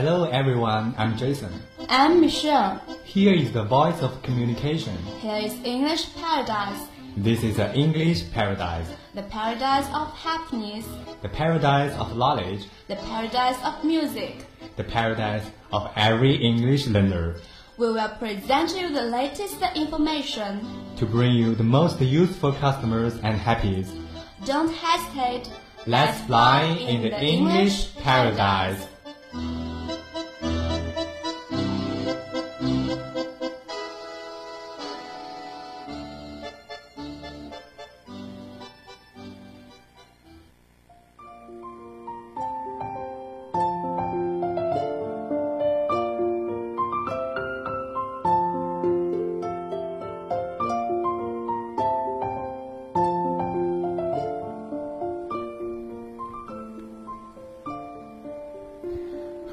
Hello everyone, I'm Jason. I'm Michelle. Here is the voice of communication. Here is English Paradise, This is the English paradise, the paradise of happiness, the paradise of knowledge, the paradise of music. the paradise of every English learner. We will present you the latest information. To bring you the most useful customers and happies. Don't hesitate. Let's fly in the English paradise.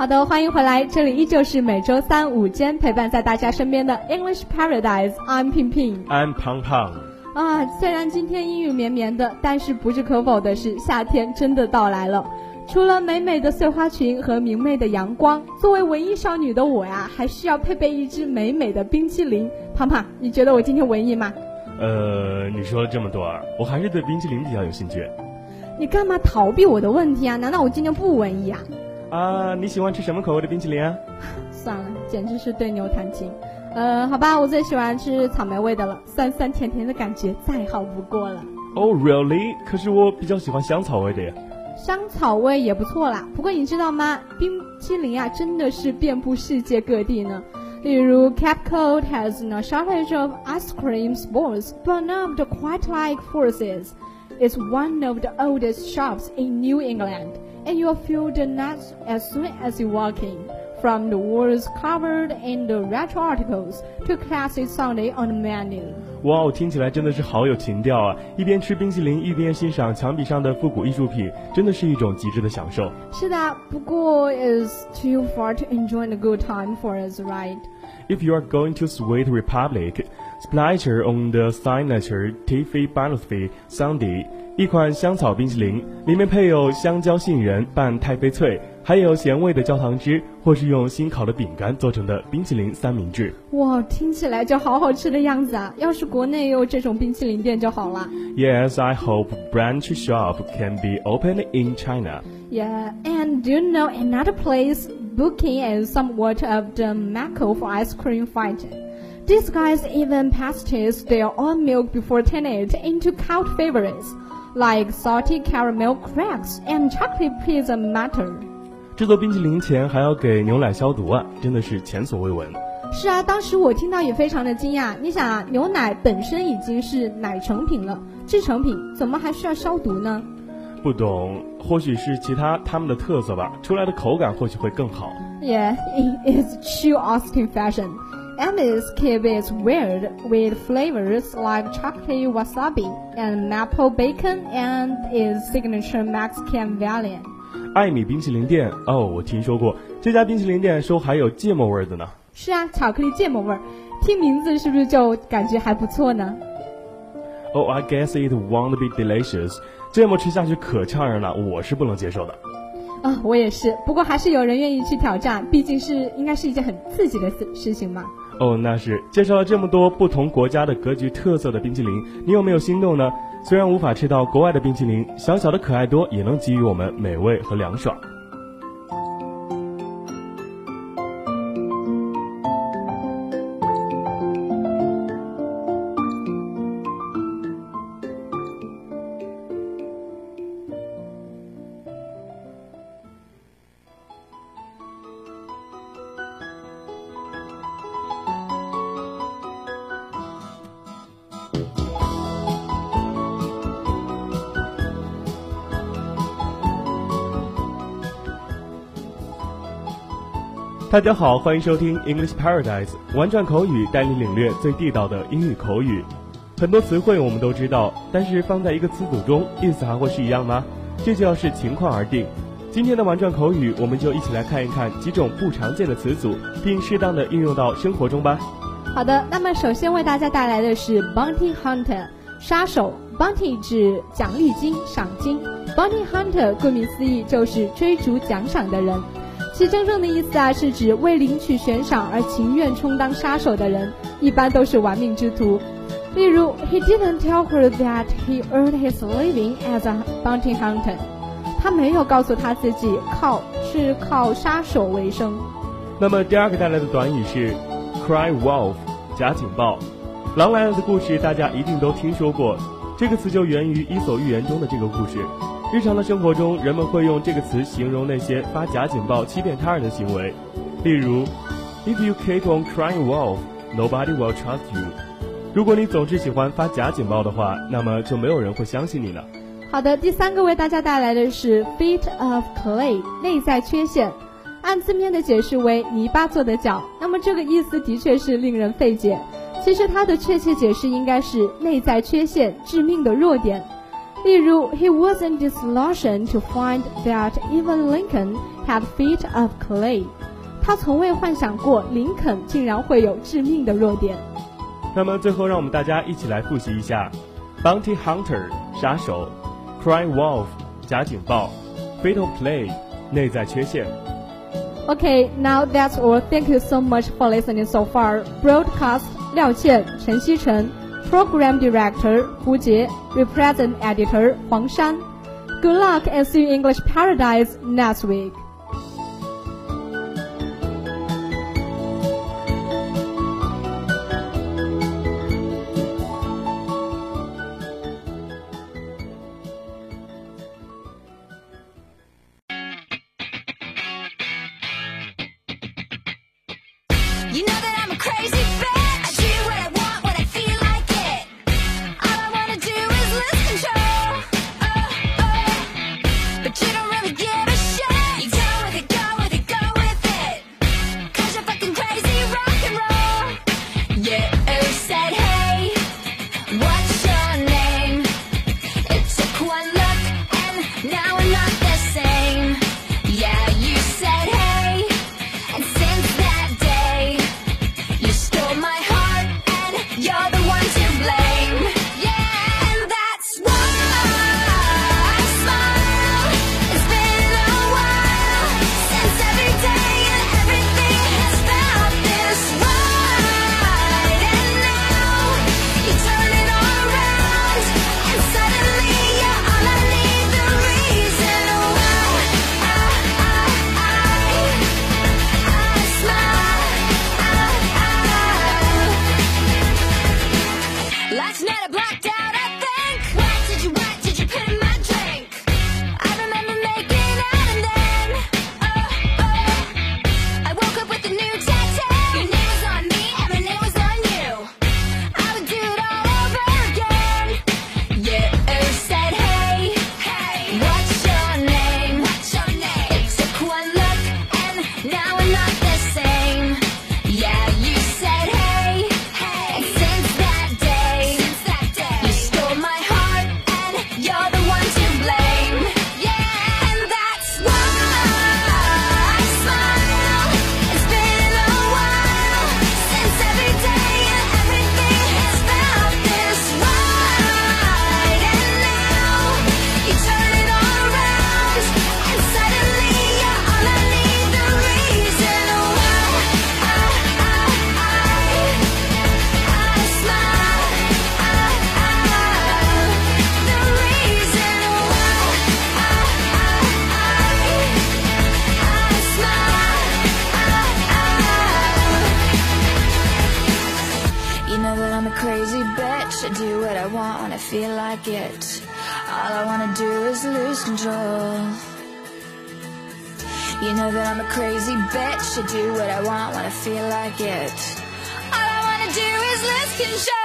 的，欢迎回来，这里依旧是每周三午间陪伴在大家身边的 English Paradise。I'm 平平。安胖胖，啊，虽然今天阴雨绵绵的，但是不置可否的是，夏天真的到来了。除了美美的碎花裙和明媚的阳光，作为文艺少女的我呀，还需要配备一支美美的冰淇淋。胖胖，你觉得我今天文艺吗？呃，你说了这么多啊，我还是对冰淇淋比较有兴趣。你干嘛逃避我的问题啊？难道我今天不文艺啊？啊，你喜欢吃什么口味的冰淇淋啊？算了，简直是对牛弹琴。呃，好吧，我最喜欢吃草莓味的了，酸酸甜甜的感觉再好不过了。哦、r e a l l y 可是我比较喜欢香草味的呀。香草味也不错啦，不过你知道吗？冰淇淋啊，真的是遍布世界各地呢。例如，Cape Cod has no shortage of ice cream stores, but none of the quite like forces. It's one of the oldest shops in New England, and you'll feel the nuts as soon as you walk in. From the walls covered in the retro articles to classic Sunday on the menu. 哇哦，听起来真的是好有情调啊！一边吃冰淇淋，一边欣赏墙壁上的复古艺术品，真的是一种极致的享受。是的，不过 is too far to enjoy the good time for us, right? If you are going to Sweet Republic, splatter on the signature Tiffy Benefit Sunday，一款香草冰淇淋，里面配有香蕉杏仁拌太妃脆，还有咸味的焦糖汁，或是用新烤的饼干做成的冰淇淋三明治。哇，听起来就好好吃的样子啊！要是国内也有这种冰淇淋店就好了。 Yes, I hope branch shop can be opened in China. Yeah, and do you know another place? Booking is somewhat of the mecca for ice cream fighting. These guys even pasties their own milk before turning it into cult favorites, like salty caramel cracks and chocolate pizza matter. 制作冰淇淋前还要给牛奶消毒啊，真的是前所未闻。是啊，当时我听到也非常的惊讶。你想啊，牛奶本身已经是奶成品了，制成品怎么还需要消毒呢？不懂，或许是其他他们的特色吧，出来的口感或许会更好。 Yeah, it is true Austin fashion. Emmy's keep is weird with flavors like chocolate wasabi and maple bacon and its signature Mexican valiant. 艾米冰淇淋店哦，我听说过这家冰淇淋店说还有芥末味儿的呢。是啊，巧克力芥末味儿，听名字是不是就感觉还不错呢？Oh, I guess it won't be delicious。芥末吃下去可呛人了，我是不能接受的。啊，我也是，不过还是有人愿意去挑战，毕竟是应该是一件很刺激的事事情嘛。哦，那是介绍了这么多不同国家的格局特色的冰淇淋，你有没有心动呢？虽然无法吃到国外的冰淇淋，小小的可爱多也能给予我们美味和凉爽。大家好，欢迎收听 English Paradise 玩转口语，带你领略最地道的英语口语。很多词汇我们都知道，但是放在一个词组中，意思还会是一样吗？这就要视情况而定。今天的玩转口语，我们就一起来看一看几种不常见的词组，并适当的运用到生活中吧。好的，那么首先为大家带来的是 bounty hunter 杀手，bounty 指奖励金、赏金，bounty hunter 顾名思义就是追逐奖赏的人。其真正的意思啊，是指为领取悬赏而情愿充当杀手的人，一般都是玩命之徒。例如，He didn't tell her that he earned his living as a bounty hunter。他没有告诉他自己靠是靠杀手为生。那么第二个带来的短语是 cry wolf，假警报。狼来了的故事大家一定都听说过，这个词就源于《伊索寓言》中的这个故事。日常的生活中，人们会用这个词形容那些发假警报欺骗他人的行为。例如，If you keep on crying wolf, nobody will trust you。如果你总是喜欢发假警报的话，那么就没有人会相信你了。好的，第三个为大家带来的是 feet of clay，内在缺陷。按字面的解释为泥巴做的脚，那么这个意思的确是令人费解。其实它的确切解释应该是内在缺陷、致命的弱点。例如，He wasn't disillusioned to find that even Lincoln had feet of clay。他从未幻想过林肯竟然会有致命的弱点。那么最后，让我们大家一起来复习一下：bounty hunter 杀手，cry wolf 假警报，feet of clay 内在缺陷。Okay, now that's all. Thank you so much for listening so far. Broadcast 廖倩、陈希晨 Program Director Hu Jie, Represent Editor Huang Shan. Good luck and see you English Paradise next week. Like it. All I wanna do is lose control. You know that I'm a crazy bitch. I do what I want when I feel like it. All I wanna do is lose control.